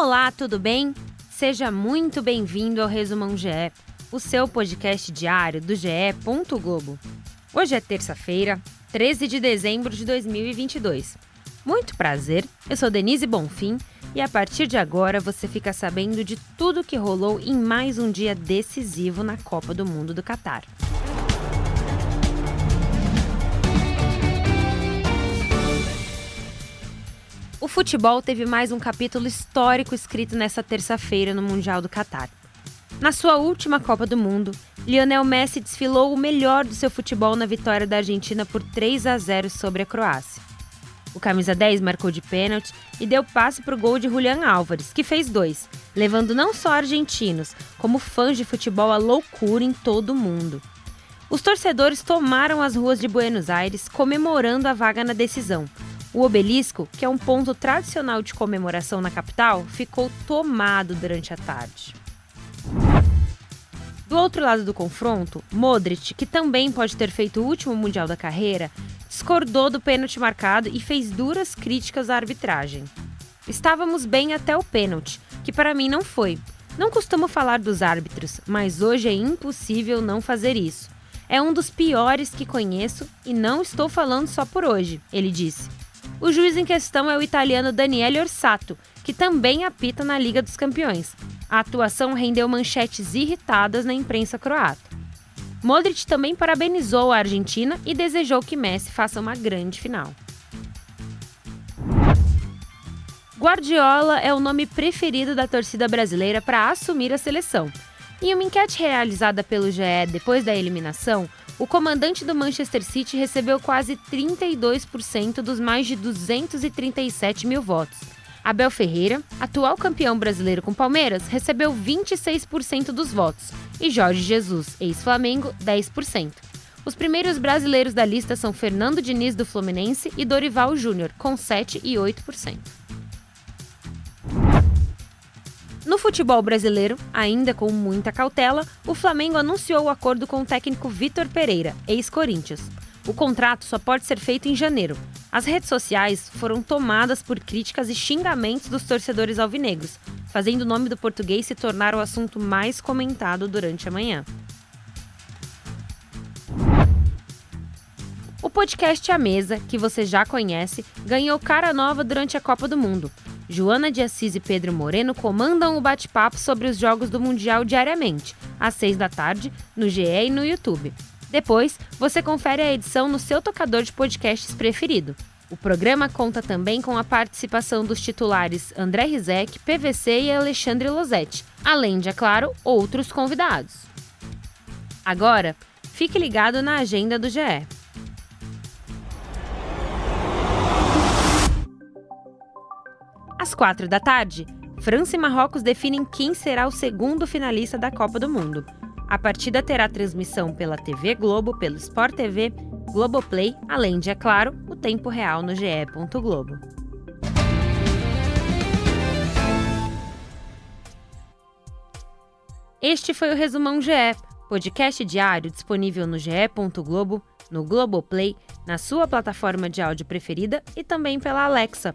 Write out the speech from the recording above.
Olá, tudo bem? Seja muito bem-vindo ao Resumão GE, o seu podcast diário do GE. Globo. Hoje é terça-feira, 13 de dezembro de 2022. Muito prazer, eu sou Denise Bonfim e a partir de agora você fica sabendo de tudo que rolou em mais um dia decisivo na Copa do Mundo do Catar. O futebol teve mais um capítulo histórico escrito nessa terça-feira no Mundial do Catar. Na sua última Copa do Mundo, Lionel Messi desfilou o melhor do seu futebol na vitória da Argentina por 3 a 0 sobre a Croácia. O camisa 10 marcou de pênalti e deu passe para o gol de Julian Álvares, que fez dois, levando não só argentinos, como fãs de futebol à loucura em todo o mundo. Os torcedores tomaram as ruas de Buenos Aires comemorando a vaga na decisão, o obelisco, que é um ponto tradicional de comemoração na capital, ficou tomado durante a tarde. Do outro lado do confronto, Modric, que também pode ter feito o último Mundial da carreira, discordou do pênalti marcado e fez duras críticas à arbitragem. Estávamos bem até o pênalti, que para mim não foi. Não costumo falar dos árbitros, mas hoje é impossível não fazer isso. É um dos piores que conheço e não estou falando só por hoje, ele disse. O juiz em questão é o italiano Daniele Orsato, que também apita na Liga dos Campeões. A atuação rendeu manchetes irritadas na imprensa croata. Modric também parabenizou a Argentina e desejou que Messi faça uma grande final. Guardiola é o nome preferido da torcida brasileira para assumir a seleção. Em uma enquete realizada pelo GE depois da eliminação, o comandante do Manchester City recebeu quase 32% dos mais de 237 mil votos. Abel Ferreira, atual campeão brasileiro com Palmeiras, recebeu 26% dos votos e Jorge Jesus, ex-Flamengo, 10%. Os primeiros brasileiros da lista são Fernando Diniz do Fluminense e Dorival Júnior, com 7 e 8%. No futebol brasileiro, ainda com muita cautela, o Flamengo anunciou o acordo com o técnico Vitor Pereira, ex-Corinthians. O contrato só pode ser feito em janeiro. As redes sociais foram tomadas por críticas e xingamentos dos torcedores alvinegros, fazendo o nome do português se tornar o assunto mais comentado durante a manhã. O podcast A Mesa, que você já conhece, ganhou cara nova durante a Copa do Mundo. Joana de Assis e Pedro Moreno comandam o bate-papo sobre os jogos do Mundial diariamente, às seis da tarde, no GE e no YouTube. Depois, você confere a edição no seu tocador de podcasts preferido. O programa conta também com a participação dos titulares André Rizek, PVC e Alexandre Losetti, além de, é claro, outros convidados. Agora, fique ligado na agenda do GE. Às quatro da tarde, França e Marrocos definem quem será o segundo finalista da Copa do Mundo. A partida terá transmissão pela TV Globo, pelo Sport TV, Globoplay, além de, é claro, o tempo real no GE. Globo. Este foi o Resumão GE, podcast diário disponível no ge. Globo, no Globoplay, na sua plataforma de áudio preferida e também pela Alexa.